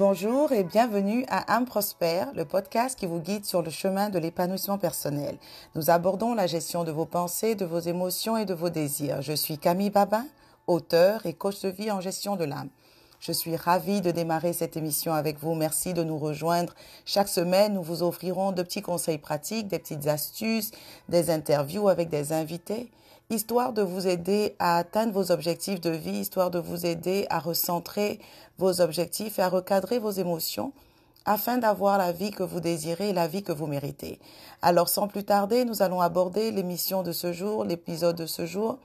Bonjour et bienvenue à Âme Prospère, le podcast qui vous guide sur le chemin de l'épanouissement personnel. Nous abordons la gestion de vos pensées, de vos émotions et de vos désirs. Je suis Camille Babin, auteur et coach de vie en gestion de l'âme. Je suis ravie de démarrer cette émission avec vous. Merci de nous rejoindre. Chaque semaine, nous vous offrirons de petits conseils pratiques, des petites astuces, des interviews avec des invités histoire de vous aider à atteindre vos objectifs de vie, histoire de vous aider à recentrer vos objectifs et à recadrer vos émotions afin d'avoir la vie que vous désirez et la vie que vous méritez. Alors sans plus tarder, nous allons aborder l'émission de ce jour, l'épisode de ce jour.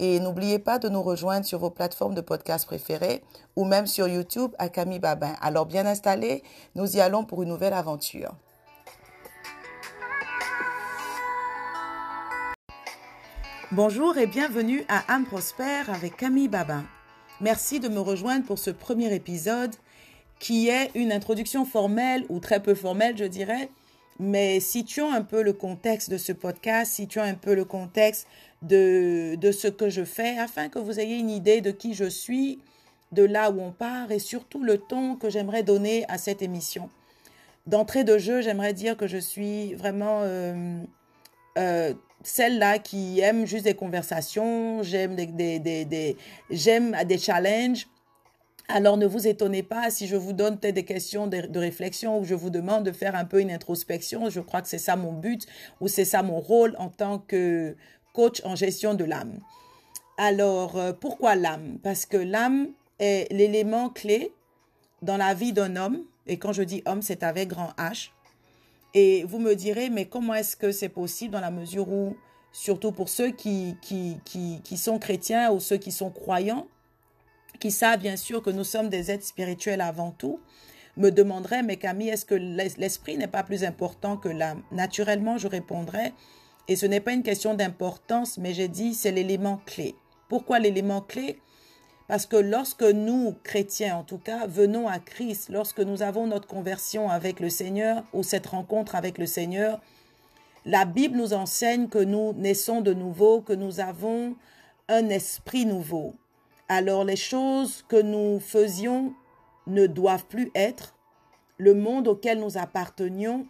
Et n'oubliez pas de nous rejoindre sur vos plateformes de podcast préférées ou même sur YouTube à Camille Babin. Alors bien installés, nous y allons pour une nouvelle aventure. Bonjour et bienvenue à Âme Prospère avec Camille Babin. Merci de me rejoindre pour ce premier épisode qui est une introduction formelle ou très peu formelle, je dirais, mais situant un peu le contexte de ce podcast, situant un peu le contexte de, de ce que je fais, afin que vous ayez une idée de qui je suis, de là où on part et surtout le ton que j'aimerais donner à cette émission. D'entrée de jeu, j'aimerais dire que je suis vraiment euh, euh, celle-là qui aime juste des conversations, j'aime des, des, des, des challenges. Alors ne vous étonnez pas si je vous donne peut-être des questions de, de, réflexion ou je vous demande de faire un peu une introspection. Je crois que c'est ça mon but ou c'est ça mon rôle en tant que coach en gestion de l'âme. Alors euh, pourquoi l'âme? Parce que l'âme est l'élément clé dans la vie d'un homme. Et quand je dis homme, c'est avec grand H. Et vous me direz, mais comment est-ce que c'est possible dans la mesure où, surtout pour ceux qui, qui, qui, sont chrétiens ou ceux qui sont croyants, qui savent bien sûr que nous sommes des êtres spirituels avant tout, me demanderaient, mais Camille, est-ce que l'esprit n'est pas plus important que l'âme? Naturellement, je répondrais, et ce n'est pas une question d'importance, mais j'ai dit, c'est l'élément clé. Pourquoi l'élément clé? Parce que lorsque nous, chrétiens en tout cas, venons à Christ, lorsque nous avons notre conversion avec le Seigneur ou cette rencontre avec le Seigneur, la Bible nous enseigne que nous naissons de nouveau, que nous avons un esprit nouveau. Alors les choses que nous faisions ne doivent plus être. Le monde auquel nous appartenions,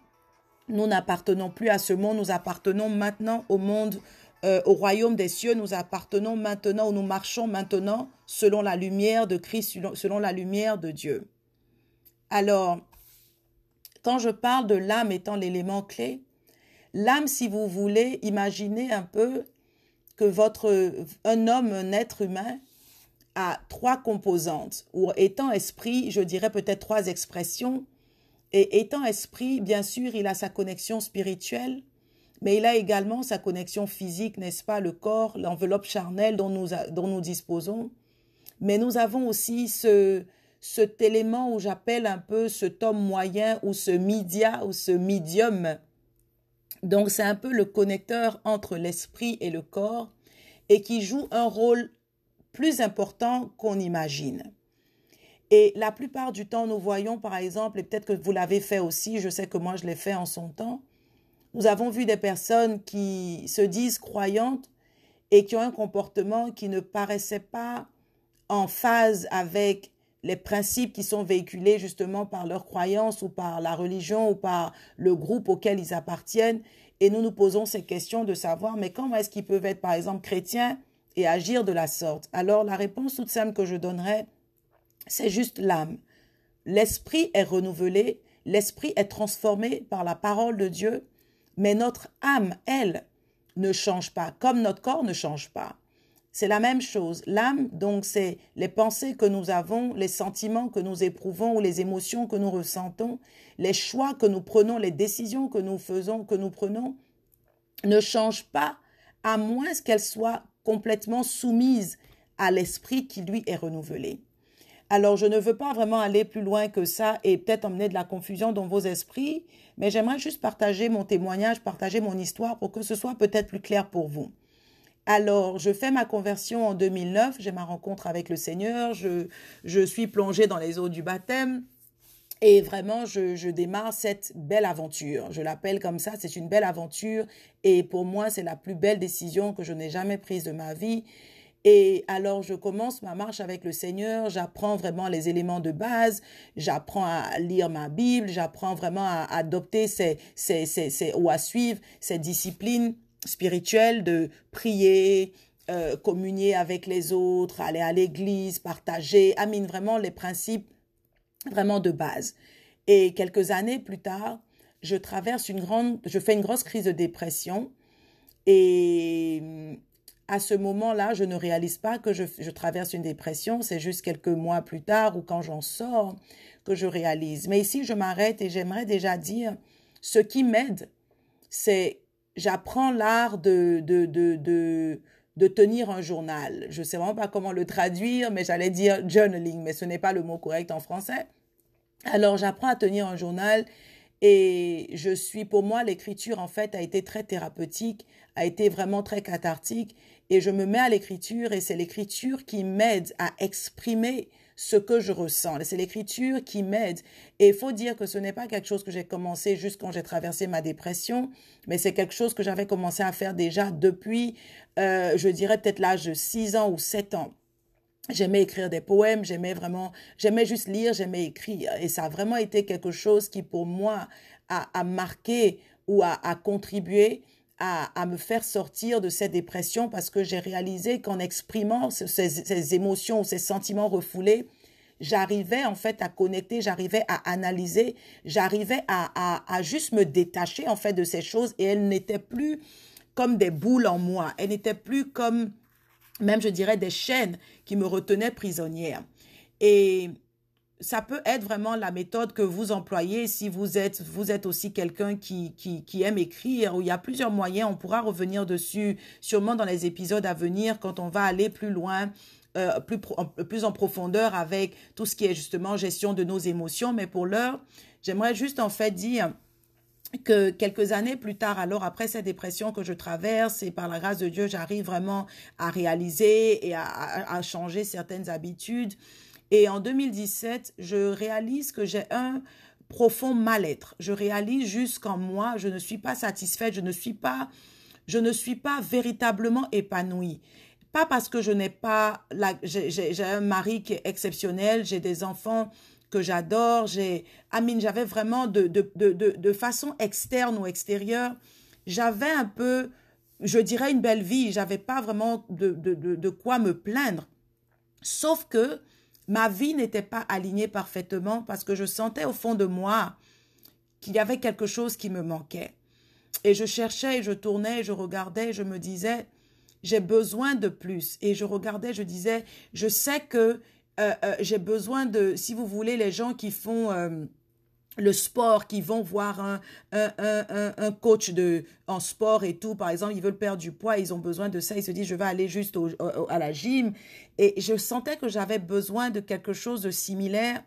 nous n'appartenons plus à ce monde, nous appartenons maintenant au monde euh, au royaume des cieux, nous appartenons maintenant ou nous marchons maintenant selon la lumière de Christ, selon la lumière de Dieu. Alors, quand je parle de l'âme étant l'élément clé, l'âme, si vous voulez, imaginez un peu que votre, un homme, un être humain, a trois composantes, ou étant esprit, je dirais peut-être trois expressions, et étant esprit, bien sûr, il a sa connexion spirituelle, mais il a également sa connexion physique, n'est-ce pas, le corps, l'enveloppe charnelle dont nous, dont nous disposons. Mais nous avons aussi ce, cet élément où j'appelle un peu cet homme moyen ou ce média ou ce médium. Donc c'est un peu le connecteur entre l'esprit et le corps et qui joue un rôle plus important qu'on imagine. Et la plupart du temps, nous voyons par exemple, et peut-être que vous l'avez fait aussi, je sais que moi je l'ai fait en son temps, nous avons vu des personnes qui se disent croyantes et qui ont un comportement qui ne paraissait pas en phase avec les principes qui sont véhiculés justement par leur croyance ou par la religion ou par le groupe auquel ils appartiennent. Et nous nous posons ces questions de savoir, mais comment est-ce qu'ils peuvent être, par exemple, chrétiens et agir de la sorte? Alors la réponse toute simple que je donnerais, c'est juste l'âme. L'esprit est renouvelé, l'esprit est transformé par la parole de Dieu mais notre âme, elle, ne change pas, comme notre corps ne change pas. C'est la même chose. L'âme, donc, c'est les pensées que nous avons, les sentiments que nous éprouvons ou les émotions que nous ressentons, les choix que nous prenons, les décisions que nous faisons, que nous prenons, ne changent pas à moins qu'elles soient complètement soumises à l'esprit qui, lui, est renouvelé. Alors, je ne veux pas vraiment aller plus loin que ça et peut-être emmener de la confusion dans vos esprits, mais j'aimerais juste partager mon témoignage, partager mon histoire pour que ce soit peut-être plus clair pour vous. Alors, je fais ma conversion en 2009, j'ai ma rencontre avec le Seigneur, je, je suis plongée dans les eaux du baptême. Et vraiment, je, je démarre cette belle aventure. Je l'appelle comme ça, c'est une belle aventure. Et pour moi, c'est la plus belle décision que je n'ai jamais prise de ma vie. Et alors, je commence ma marche avec le Seigneur, j'apprends vraiment les éléments de base, j'apprends à lire ma Bible, j'apprends vraiment à adopter ces, ces, ces, ou à suivre ces disciplines spirituelles de prier, euh, communier avec les autres, aller à l'église, partager, amine vraiment les principes vraiment de base. Et quelques années plus tard, je traverse une grande, je fais une grosse crise de dépression. Et à ce moment-là, je ne réalise pas que je, traverse une dépression. C'est juste quelques mois plus tard ou quand j'en sors que je réalise. Mais ici, je m'arrête et j'aimerais déjà dire, ce qui m'aide, c'est j'apprends l'art de, de, de, de, de tenir un journal. Je ne sais vraiment pas comment le traduire, mais j'allais dire journaling, mais ce n'est pas le mot correct en français. Alors, j'apprends à tenir un journal et je suis, pour moi, l'écriture, en fait, a été très thérapeutique, a été vraiment très cathartique. Et je me mets à l'écriture et c'est l'écriture qui m'aide à exprimer ce que je ressens. C'est l'écriture qui m'aide. Et il faut dire que ce n'est pas quelque chose que j'ai commencé juste quand j'ai traversé ma dépression, mais c'est quelque chose que j'avais commencé à faire déjà depuis, euh, je dirais peut-être l'âge de 6 ans ou 7 ans. J'aimais écrire des poèmes, j'aimais vraiment, j'aimais juste lire, j'aimais écrire. Et ça a vraiment été quelque chose qui, pour moi, a, marqué ou a, contribué à, me faire sortir de cette dépression parce que j'ai réalisé qu'en exprimant ces, émotions ou ces sentiments refoulés, j'arrivais en fait à connecter, j'arrivais à analyser, j'arrivais à, à, juste me détacher en fait de ces choses et elles n'étaient plus comme des boules en moi, elles n'étaient plus comme même je dirais des chaînes qui me retenaient prisonnière. Et ça peut être vraiment la méthode que vous employez si vous êtes, vous êtes aussi quelqu'un qui, qui, aime écrire, il y a plusieurs moyens, on pourra revenir dessus sûrement dans les épisodes à venir quand on va aller plus loin, euh, plus, plus en profondeur avec tout ce qui est justement gestion de nos émotions. Mais pour l'heure, j'aimerais juste en fait dire que quelques années plus tard, alors après cette dépression que je traverse et par la grâce de Dieu, j'arrive vraiment à réaliser et à, changer certaines habitudes. Et en 2017, je réalise que j'ai un profond mal-être. Je réalise juste qu'en moi, je ne suis pas satisfaite, je ne suis pas, je ne suis pas véritablement épanouie. Pas parce que je n'ai pas, j'ai un mari qui est exceptionnel, j'ai des enfants que j'adore. J'ai, Amine, j'avais vraiment de, de, de, de, façon externe ou extérieure, j'avais un peu, je dirais, une belle vie. J'avais pas vraiment de, quoi me plaindre. Sauf que ma vie n'était pas alignée parfaitement parce que je sentais au fond de moi qu'il y avait quelque chose qui me manquait. Et je cherchais, je tournais, je regardais, je me disais, j'ai besoin de plus. Et je regardais, je disais, je sais que euh, euh, j'ai besoin de, si vous voulez, les gens qui font euh, le sport, qui vont voir un, un, un, un, coach de, en sport et tout, par exemple, ils veulent perdre du poids, ils ont besoin de ça, ils se disent, je vais aller juste à la gym. Et je sentais que j'avais besoin de quelque chose de similaire,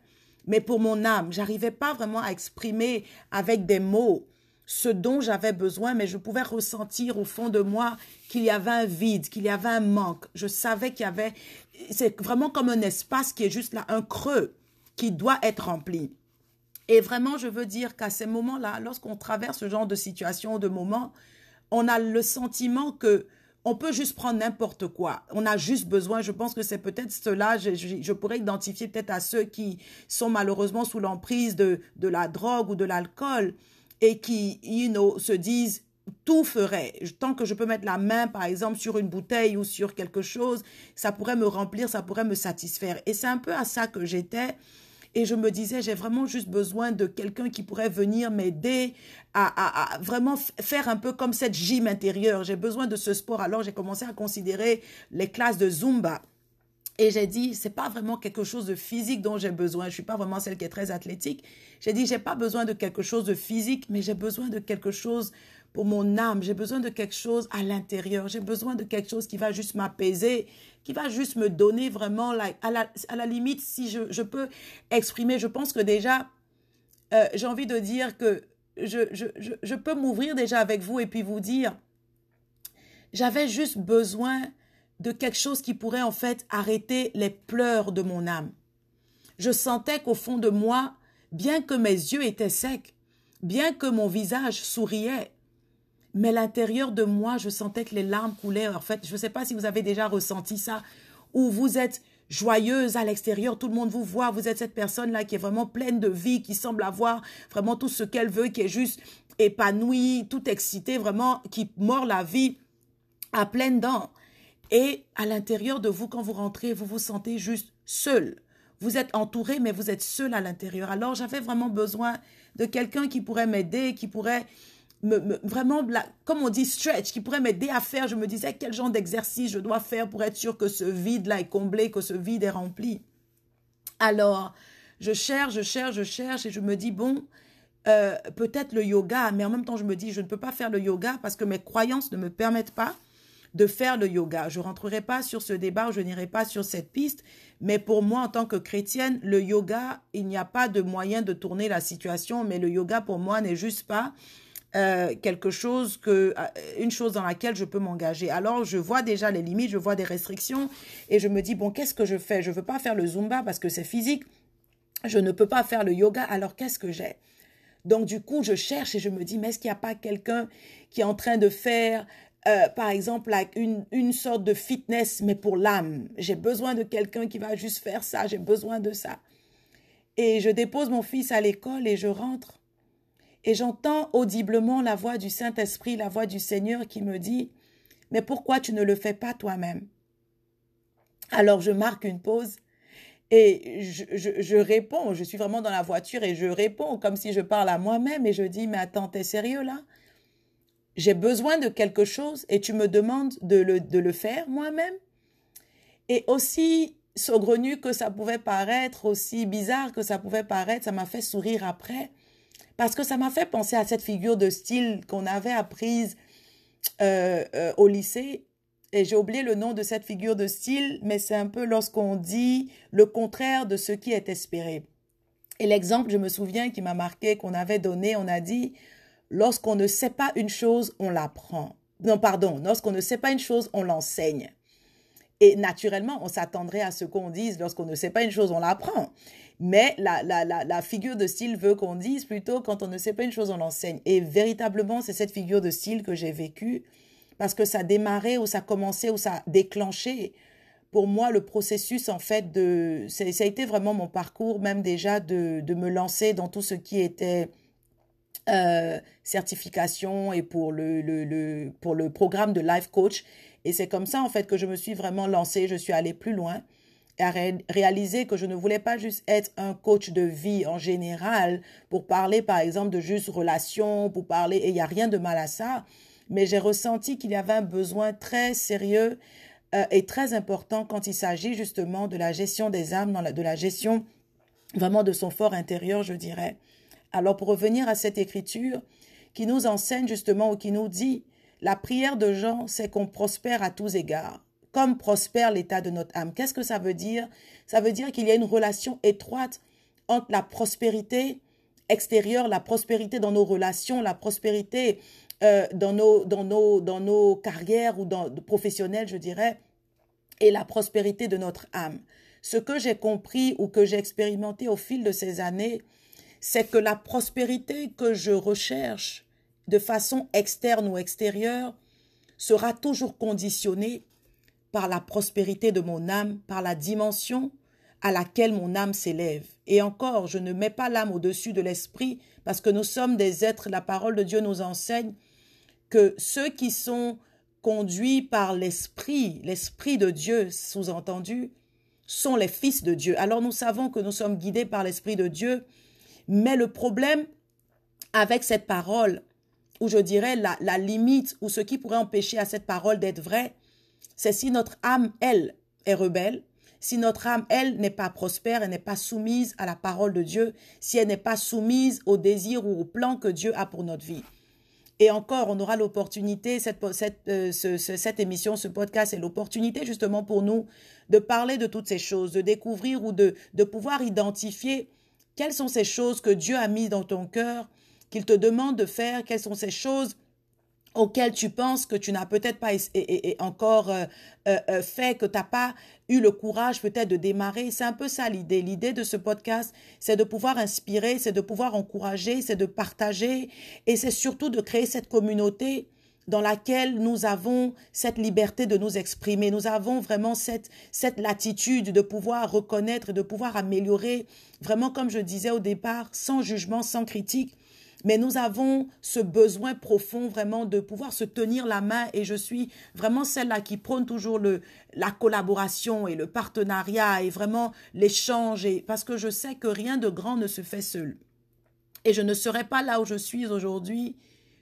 mais pour mon âme. J'arrivais pas vraiment à exprimer avec des mots ce dont j'avais besoin, mais je pouvais ressentir au fond de moi qu'il y avait un vide, qu'il y avait un manque. Je savais qu'il y avait, c'est vraiment comme un espace qui est juste là, un creux qui doit être rempli. Et vraiment, je veux dire qu'à ces moments-là, lorsqu'on traverse ce genre de situation de moments, on a le sentiment que on peut juste prendre n'importe quoi. On a juste besoin, je pense que c'est peut-être cela, je, je, pourrais identifier peut-être à ceux qui sont malheureusement sous l'emprise de, de la drogue ou de l'alcool et qui, you know, se disent tout ferait. Tant que je peux mettre la main, par exemple, sur une bouteille ou sur quelque chose, ça pourrait me remplir, ça pourrait me satisfaire. Et c'est un peu à ça que j'étais. Et je me disais, j'ai vraiment juste besoin de quelqu'un qui pourrait venir m'aider à, vraiment faire un peu comme cette gym intérieure. J'ai besoin de ce sport. Alors j'ai commencé à considérer les classes de Zumba. Et j'ai dit, c'est pas vraiment quelque chose de physique dont j'ai besoin. Je suis pas vraiment celle qui est très athlétique. J'ai dit, j'ai pas besoin de quelque chose de physique, mais j'ai besoin de quelque chose pour mon âme. J'ai besoin de quelque chose à l'intérieur. J'ai besoin de quelque chose qui va juste m'apaiser, qui va juste me donner vraiment, à, la, à la limite, si je, je peux exprimer, je pense que déjà, euh, j'ai envie de dire que je, je, je, je peux m'ouvrir déjà avec vous et puis vous dire, j'avais juste besoin de quelque chose qui pourrait en fait arrêter les pleurs de mon âme. Je sentais qu'au fond de moi, bien que mes yeux étaient secs, bien que mon visage souriait, mais l'intérieur de moi, je sentais que les larmes coulaient. En fait, je ne sais pas si vous avez déjà ressenti ça, où vous êtes joyeuse à l'extérieur, tout le monde vous voit, vous êtes cette personne-là qui est vraiment pleine de vie, qui semble avoir vraiment tout ce qu'elle veut, qui est juste épanouie, tout excitée, vraiment, qui mord la vie à pleines dents. Et à l'intérieur de vous, quand vous rentrez, vous vous sentez juste seul. Vous êtes entouré, mais vous êtes seul à l'intérieur. Alors j'avais vraiment besoin de quelqu'un qui pourrait m'aider, qui pourrait me, vraiment, comme on dit, stretch, qui pourrait m'aider à faire. Je me disais quel genre d'exercice je dois faire pour être sûr que ce vide-là est comblé, que ce vide est rempli. Alors, je cherche, je cherche, je cherche et je me dis, bon, euh, peut-être le yoga, mais en même temps, je me dis, je ne peux pas faire le yoga parce que mes croyances ne me permettent pas de faire le yoga. Je rentrerai pas sur ce débat, je n'irai pas sur cette piste, mais pour moi, en tant que chrétienne, le yoga, il n'y a pas de moyen de tourner la situation, mais le yoga, pour moi, n'est juste pas euh, quelque chose que, euh, une chose dans laquelle je peux m'engager. Alors, je vois déjà les limites, je vois des restrictions, et je me dis, bon, qu'est-ce que je fais? Je veux pas faire le zumba parce que c'est physique, je ne peux pas faire le yoga, alors qu'est-ce que j'ai? Donc, du coup, je cherche et je me dis, mais est-ce qu'il n'y a pas quelqu'un qui est en train de faire euh, par exemple, une, une sorte de fitness, mais pour l'âme? J'ai besoin de quelqu'un qui va juste faire ça, j'ai besoin de ça. Et je dépose mon fils à l'école et je rentre. Et j'entends audiblement la voix du Saint-Esprit, la voix du Seigneur qui me dit, mais pourquoi tu ne le fais pas toi-même? Alors je marque une pause et je, réponds, je suis vraiment dans la voiture et je réponds comme si je parle à moi-même et je dis, mais attends, t'es sérieux là? J'ai besoin de quelque chose et tu me demandes de le, de le faire moi-même. Et aussi saugrenu que ça pouvait paraître, aussi bizarre que ça pouvait paraître, ça m'a fait sourire après. Parce que ça m'a fait penser à cette figure de style qu'on avait apprise euh, euh, au lycée. Et j'ai oublié le nom de cette figure de style, mais c'est un peu lorsqu'on dit le contraire de ce qui est espéré. Et l'exemple, je me souviens, qui m'a marqué, qu'on avait donné, on a dit, Lorsqu'on ne sait pas une chose, on l'apprend. Non, pardon, lorsqu'on ne sait pas une chose, on l'enseigne. Et naturellement, on s'attendrait à ce qu'on dise, lorsqu'on ne sait pas une chose, on l'apprend. Mais la, la, la, figure de style veut qu'on dise plutôt, quand on ne sait pas une chose, on l'enseigne. Et véritablement, c'est cette figure de style que j'ai vécue, parce que ça démarrait ou ça commençait ou ça déclenchait. Pour moi, le processus, en fait, de, ça a été vraiment mon parcours, même déjà de, de me lancer dans tout ce qui était euh, certification et pour le, le, le, pour le programme de life coach. Et c'est comme ça, en fait, que je me suis vraiment lancée. Je suis allée plus loin à réaliser que je ne voulais pas juste être un coach de vie en général pour parler, par exemple, de juste relations, pour parler, et il n'y a rien de mal à ça. Mais j'ai ressenti qu'il y avait un besoin très sérieux euh, et très important quand il s'agit justement de la gestion des âmes, dans la, de la gestion vraiment de son fort intérieur, je dirais. Alors pour revenir à cette écriture qui nous enseigne justement ou qui nous dit, la prière de Jean, c'est qu'on prospère à tous égards, comme prospère l'état de notre âme. Qu'est-ce que ça veut dire? Ça veut dire qu'il y a une relation étroite entre la prospérité extérieure, la prospérité dans nos relations, la prospérité euh, dans, nos, dans, nos, dans nos carrières ou dans, professionnelles, je dirais, et la prospérité de notre âme. Ce que j'ai compris ou que j'ai expérimenté au fil de ces années, c'est que la prospérité que je recherche de façon externe ou extérieure sera toujours conditionnée par la prospérité de mon âme, par la dimension à laquelle mon âme s'élève. Et encore, je ne mets pas l'âme au-dessus de l'esprit, parce que nous sommes des êtres, la parole de Dieu nous enseigne que ceux qui sont conduits par l'esprit, l'esprit de Dieu sous-entendu, sont les fils de Dieu. Alors nous savons que nous sommes guidés par l'esprit de Dieu, mais le problème avec cette parole, ou je dirais la, la limite, ou ce qui pourrait empêcher à cette parole d'être vraie, c'est si notre âme, elle, est rebelle, si notre âme, elle, n'est pas prospère, elle n'est pas soumise à la parole de Dieu, si elle n'est pas soumise au désir ou au plan que Dieu a pour notre vie. Et encore, on aura l'opportunité, euh, cette émission, ce podcast, c'est l'opportunité justement pour nous de parler de toutes ces choses, de découvrir ou de, de pouvoir identifier quelles sont ces choses que Dieu a mises dans ton cœur, qu'il te demande de faire Quelles sont ces choses auxquelles tu penses que tu n'as peut-être pas encore euh, euh, euh, fait, que tu n'as pas eu le courage peut-être de démarrer. C'est un peu ça l'idée. L'idée de ce podcast, c'est de pouvoir inspirer, c'est de pouvoir encourager, c'est de partager et c'est surtout de créer cette communauté dans laquelle nous avons cette liberté de nous exprimer. Nous avons vraiment cette, cette latitude de pouvoir reconnaître et de pouvoir améliorer, vraiment comme je disais au départ, sans jugement, sans critique. Mais nous avons ce besoin profond vraiment de pouvoir se tenir la main et je suis vraiment celle-là qui prône toujours le, la collaboration et le partenariat et vraiment l'échange parce que je sais que rien de grand ne se fait seul. Et je ne serais pas là où je suis aujourd'hui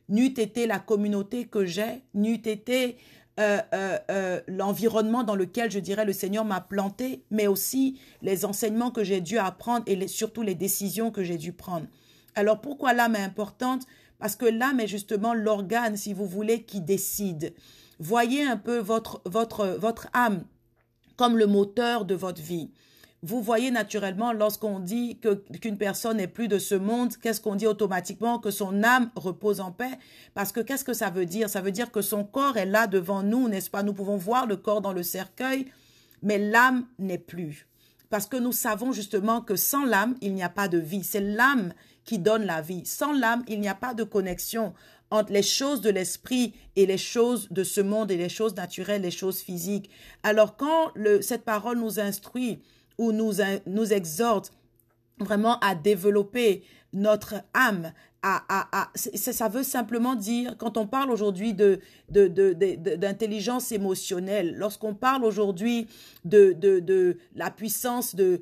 n'eût été la communauté que j'ai, n'eût été euh, euh, euh, l'environnement dans lequel, je dirais, le Seigneur m'a planté, mais aussi les enseignements que j'ai dû apprendre et surtout les décisions que j'ai dû prendre. Alors pourquoi l'âme est importante? Parce que l'âme est justement l'organe, si vous voulez, qui décide. Voyez un peu votre, âme comme le moteur de votre vie. Vous voyez naturellement, lorsqu'on dit qu'une personne n'est plus de ce monde, qu'est-ce qu'on dit automatiquement? Que son âme repose en paix. Parce que qu'est-ce que ça veut dire? Ça veut dire que son corps est là devant nous, n'est-ce pas? Nous pouvons voir le corps dans le cercueil, mais l'âme n'est plus. Parce que nous savons justement que sans l'âme, il n'y a pas de vie. C'est l'âme qui donne la vie. Sans l'âme, il n'y a pas de connexion entre les choses de l'esprit et les choses de ce monde et les choses naturelles, les choses physiques. Alors quand cette parole nous instruit, ou nous exhorte vraiment à développer notre âme. Ça veut simplement dire, quand on parle aujourd'hui d'intelligence émotionnelle, lorsqu'on parle aujourd'hui de, la puissance de,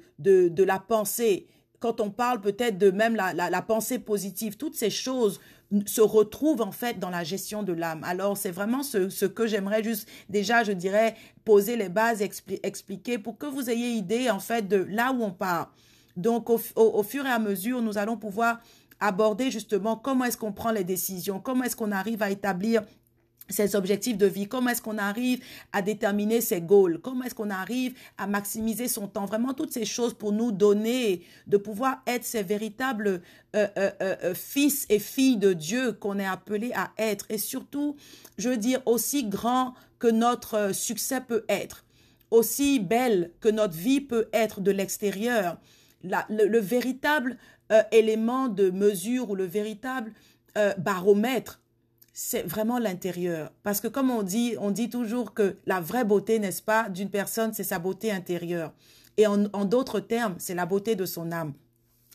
la pensée, quand on parle peut-être de même la, la, pensée positive, toutes ces choses se retrouvent en fait dans la gestion de l'âme. Alors c'est vraiment ce, ce que j'aimerais juste déjà, je dirais, poser les bases, expliquer pour que vous ayez idée en fait de là où on part. Donc au, fur et à mesure, nous allons pouvoir aborder justement comment est-ce qu'on prend les décisions, comment est-ce qu'on arrive à établir ses objectifs de vie, comment est-ce qu'on arrive à déterminer ses goals, comment est-ce qu'on arrive à maximiser son temps, vraiment toutes ces choses pour nous donner, de pouvoir être ces véritables euh, euh, euh, fils et filles de Dieu qu'on est appelé à être, et surtout, je veux dire, aussi grand que notre succès peut être, aussi belle que notre vie peut être de l'extérieur, le, le, véritable élément de mesure ou le véritable baromètre c'est vraiment l'intérieur. Parce que comme on dit, on dit toujours que la vraie beauté, n'est-ce pas, d'une personne, c'est sa beauté intérieure. Et en, d'autres termes, c'est la beauté de son âme.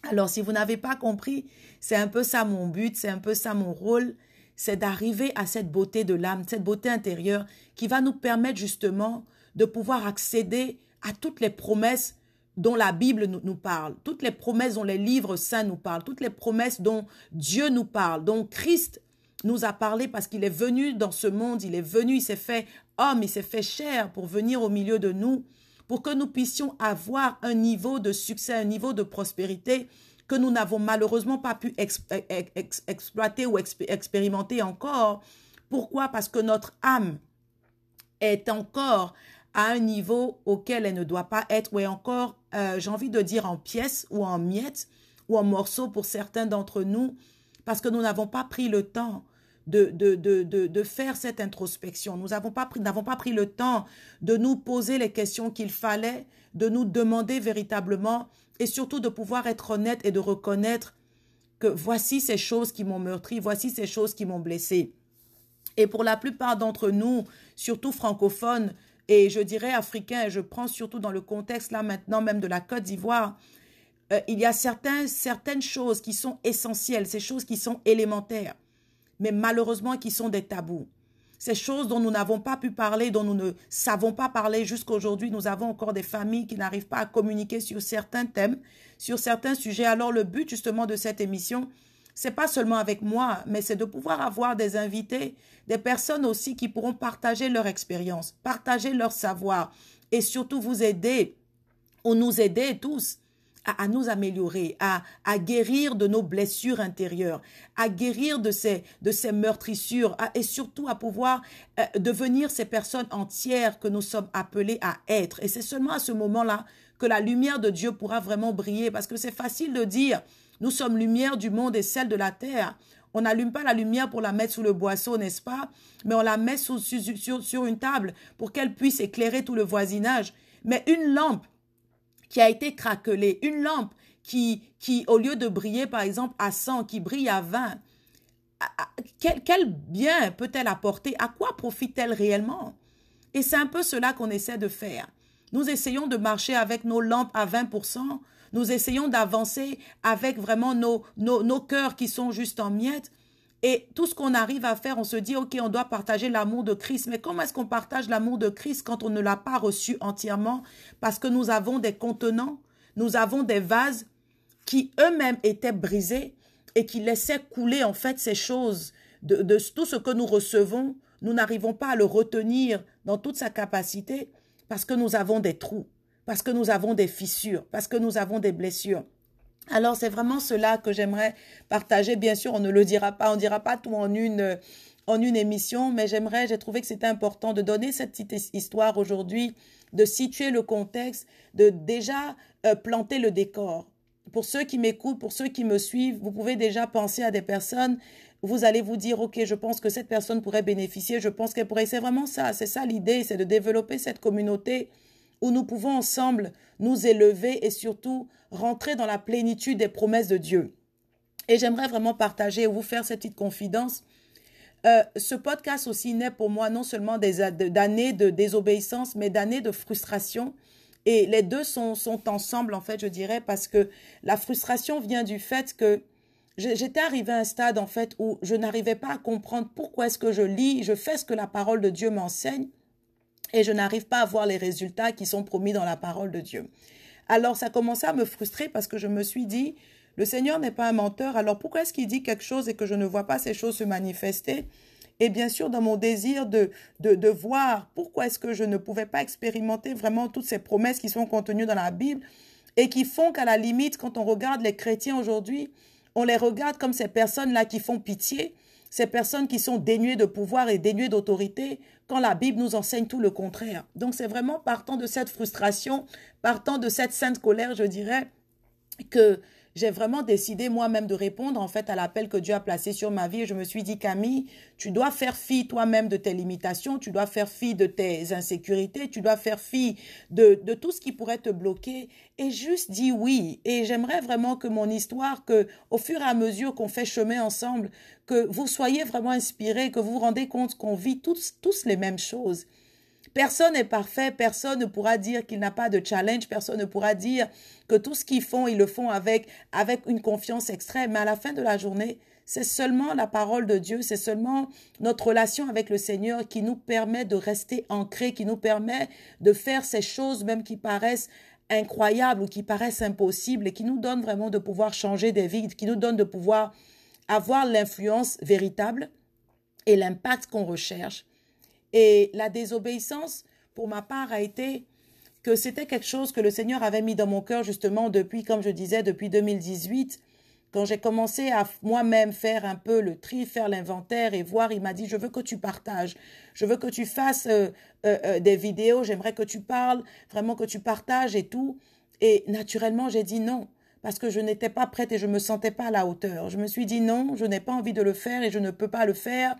Alors, si vous n'avez pas compris, c'est un peu ça mon but, c'est un peu ça mon rôle, c'est d'arriver à cette beauté de l'âme, cette beauté intérieure qui va nous permettre justement de pouvoir accéder à toutes les promesses dont la Bible nous, parle, toutes les promesses dont les livres saints nous parlent, toutes les promesses dont Dieu nous parle, dont Christ nous a parlé parce qu'il est venu dans ce monde, il est venu, il s'est fait homme, il s'est fait chair pour venir au milieu de nous, pour que nous puissions avoir un niveau de succès, un niveau de prospérité que nous n'avons malheureusement pas pu exploiter ou expérimenter encore. Pourquoi? Parce que notre âme est encore à un niveau auquel elle ne doit pas être, ou encore, euh, j'ai envie de dire, en pièces ou en miettes ou en morceaux pour certains d'entre nous, parce que nous n'avons pas pris le temps de, de, de, de, faire cette introspection. Nous n'avons pas, pris, pas pris le temps de nous poser les questions qu'il fallait, de nous demander véritablement et surtout de pouvoir être honnête et de reconnaître que voici ces choses qui m'ont meurtri, voici ces choses qui m'ont blessé. Et pour la plupart d'entre nous, surtout francophones, et je dirais africains, et je prends surtout dans le contexte là maintenant même de la Côte d'Ivoire, euh, il y a certaines choses qui sont essentielles, ces choses qui sont élémentaires, mais malheureusement qui sont des tabous. Ces choses dont nous n'avons pas pu parler, dont nous ne savons pas parler jusqu'à aujourd'hui, nous avons encore des familles qui n'arrivent pas à communiquer sur certains thèmes, sur certains sujets. Alors le but justement de cette émission, c'est pas seulement avec moi, mais c'est de pouvoir avoir des invités, des personnes aussi qui pourront partager leur expérience, partager leur savoir et surtout vous aider ou nous aider tous à, nous améliorer, à, guérir de nos blessures intérieures, à guérir de ces, de ces meurtrissures et surtout à pouvoir euh, devenir ces personnes entières que nous sommes appelés à être. Et c'est seulement à ce moment-là que la lumière de Dieu pourra vraiment briller parce que c'est facile de dire nous sommes lumière du monde et celle de la terre. On n'allume pas la lumière pour la mettre sous le boisseau, n'est-ce pas? Mais on la met sur, une table pour qu'elle puisse éclairer tout le voisinage. Mais une lampe qui a été craquelée, une lampe qui, qui, au lieu de briller par exemple à 100, qui brille à 20, quel, quel bien peut-elle apporter? À quoi profite-t-elle réellement? Et c'est un peu cela qu'on essaie de faire. Nous essayons de marcher avec nos lampes à 20%. Nous essayons d'avancer avec vraiment nos, nos, nos cœurs qui sont juste en miettes. Et tout ce qu'on arrive à faire, on se dit, OK, on doit partager l'amour de Christ. Mais comment est-ce qu'on partage l'amour de Christ quand on ne l'a pas reçu entièrement? Parce que nous avons des contenants, nous avons des vases qui eux-mêmes étaient brisés et qui laissaient couler en fait ces choses tout ce que nous recevons. Nous n'arrivons pas à le retenir dans toute sa capacité parce que nous avons des trous, parce que nous avons des fissures, parce que nous avons des blessures. Alors c'est vraiment cela que j'aimerais partager. Bien sûr, on ne le dira pas, on ne dira pas tout en une en une émission, mais j'aimerais, j'ai trouvé que c'était important de donner cette petite histoire aujourd'hui, de situer le contexte, de déjà euh, planter le décor. Pour ceux qui m'écoutent, pour ceux qui me suivent, vous pouvez déjà penser à des personnes. Vous allez vous dire, OK, je pense que cette personne pourrait bénéficier, je pense qu'elle pourrait. C'est vraiment ça, c'est ça l'idée, c'est de développer cette communauté où nous pouvons ensemble nous élever et surtout rentrer dans la plénitude des promesses de Dieu. Et j'aimerais vraiment partager et vous faire cette petite confidence. Euh, ce podcast aussi naît pour moi non seulement d'années de désobéissance, mais d'années de frustration. Et les deux sont, sont ensemble, en fait, je dirais, parce que la frustration vient du fait que j'étais arrivé à un stade, en fait, où je n'arrivais pas à comprendre pourquoi est-ce que je lis, je fais ce que la parole de Dieu m'enseigne, et je n'arrive pas à voir les résultats qui sont promis dans la parole de Dieu. Alors ça commençait à me frustrer parce que je me suis dit, le Seigneur n'est pas un menteur, alors pourquoi est-ce qu'il dit quelque chose et que je ne vois pas ces choses se manifester? Et bien sûr, dans mon désir de, de, de voir pourquoi est-ce que je ne pouvais pas expérimenter vraiment toutes ces promesses qui sont contenues dans la Bible et qui font qu'à la limite, quand on regarde les chrétiens aujourd'hui, on les regarde comme ces personnes-là qui font pitié, ces personnes qui sont dénuées de pouvoir et dénuées d'autorité, quand la Bible nous enseigne tout le contraire. Donc c'est vraiment partant de cette frustration, partant de cette sainte colère, je dirais, que j'ai vraiment décidé moi-même de répondre en fait à l'appel que Dieu a placé sur ma vie. Je me suis dit, Camille, tu dois faire fi toi-même de tes limitations, tu dois faire fi de tes insécurités, tu dois faire fi de, de tout ce qui pourrait te bloquer et juste dis oui. Et j'aimerais vraiment que mon histoire, que au fur et à mesure qu'on fait chemin ensemble, que vous soyez vraiment inspirés, que vous vous rendez compte qu'on vit tous les mêmes choses. Personne n'est parfait, personne ne pourra dire qu'il n'a pas de challenge, personne ne pourra dire que tout ce qu'ils font, ils le font avec, avec une confiance extrême. Mais à la fin de la journée, c'est seulement la parole de Dieu, c'est seulement notre relation avec le Seigneur qui nous permet de rester ancrés, qui nous permet de faire ces choses même qui paraissent incroyables ou qui paraissent impossibles et qui nous donnent vraiment de pouvoir changer des vies, qui nous donnent de pouvoir avoir l'influence véritable et l'impact qu'on recherche. Et la désobéissance, pour ma part, a été que c'était quelque chose que le Seigneur avait mis dans mon cœur justement depuis, comme je disais, depuis 2018. Quand j'ai commencé à moi-même faire un peu le tri, faire l'inventaire et voir, il m'a dit, je veux que tu partages, je veux que tu fasses euh, euh, euh, des vidéos, j'aimerais que tu parles, vraiment que tu partages et tout. Et naturellement, j'ai dit non, parce que je n'étais pas prête et je ne me sentais pas à la hauteur. Je me suis dit non, je n'ai pas envie de le faire et je ne peux pas le faire.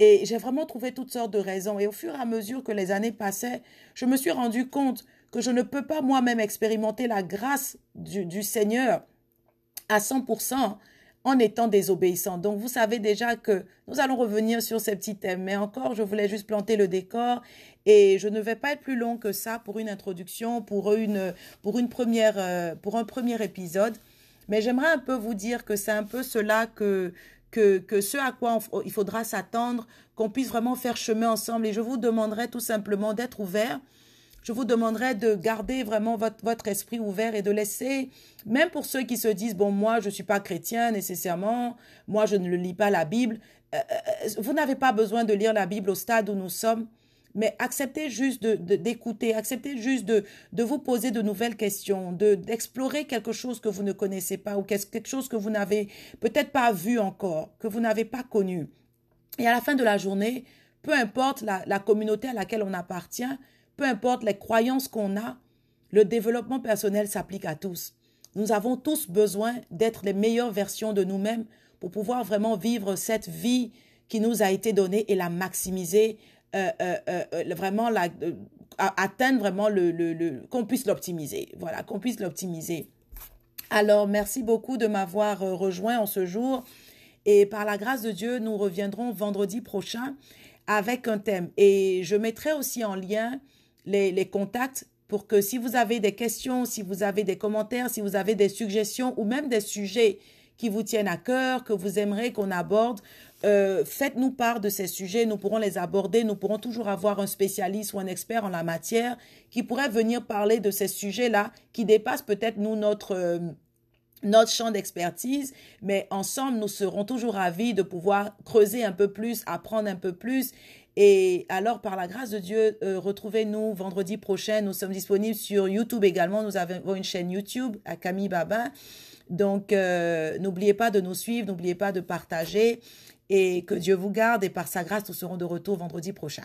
Et j'ai vraiment trouvé toutes sortes de raisons. Et au fur et à mesure que les années passaient, je me suis rendu compte que je ne peux pas moi-même expérimenter la grâce du, Seigneur à 100% en étant désobéissant. Donc vous savez déjà que nous allons revenir sur ces petits thèmes. Mais encore, je voulais juste planter le décor et je ne vais pas être plus long que ça pour une introduction, pour, une, pour, une première, euh, pour un premier épisode. Mais j'aimerais un peu vous dire que c'est un peu cela que, que, ce à quoi il faudra s'attendre, qu'on puisse vraiment faire chemin ensemble. Et je vous demanderai tout simplement d'être ouvert. Je vous demanderai de garder vraiment votre, votre esprit ouvert et de laisser, même pour ceux qui se disent, bon, moi, je ne suis pas chrétien nécessairement, moi, je ne lis pas la Bible. Euh, euh, vous n'avez pas besoin de lire la Bible au stade où nous sommes mais acceptez juste d'écouter, acceptez juste de, vous poser de nouvelles questions, d'explorer quelque chose que vous ne connaissez pas ou quelque chose que vous n'avez peut-être pas vu encore, que vous n'avez pas connu. Et à la fin de la journée, peu importe la, la communauté à laquelle on appartient, peu importe les croyances qu'on a, le développement personnel s'applique à tous. Nous avons tous besoin d'être les meilleures versions de nous-mêmes pour pouvoir vraiment vivre cette vie qui nous a été donnée et la maximiser euh, euh, euh, vraiment la, atteindre vraiment le, qu'on puisse l'optimiser. Voilà, qu'on puisse l'optimiser. Alors, merci beaucoup de m'avoir rejoint en ce jour. Et par la grâce de Dieu, nous reviendrons vendredi prochain avec un thème. Et je mettrai aussi en lien les, les contacts pour que si vous avez des questions, si vous avez des commentaires, si vous avez des suggestions ou même des sujets qui vous tiennent à cœur, que vous aimeriez qu'on aborde, euh, faites-nous part de ces sujets, nous pourrons les aborder, nous pourrons toujours avoir un spécialiste ou un expert en la matière qui pourrait venir parler de ces sujets-là qui dépassent peut-être nous notre euh, notre champ d'expertise, mais ensemble, nous serons toujours ravis de pouvoir creuser un peu plus, apprendre un peu plus. Et alors, par la grâce de Dieu, euh, retrouvez-nous vendredi prochain. Nous sommes disponibles sur YouTube également. Nous avons une chaîne YouTube à Camille Babin. Donc, n'oubliez pas de nous suivre, n'oubliez pas de partager et que Dieu vous garde et par sa grâce, nous serons de retour vendredi prochain.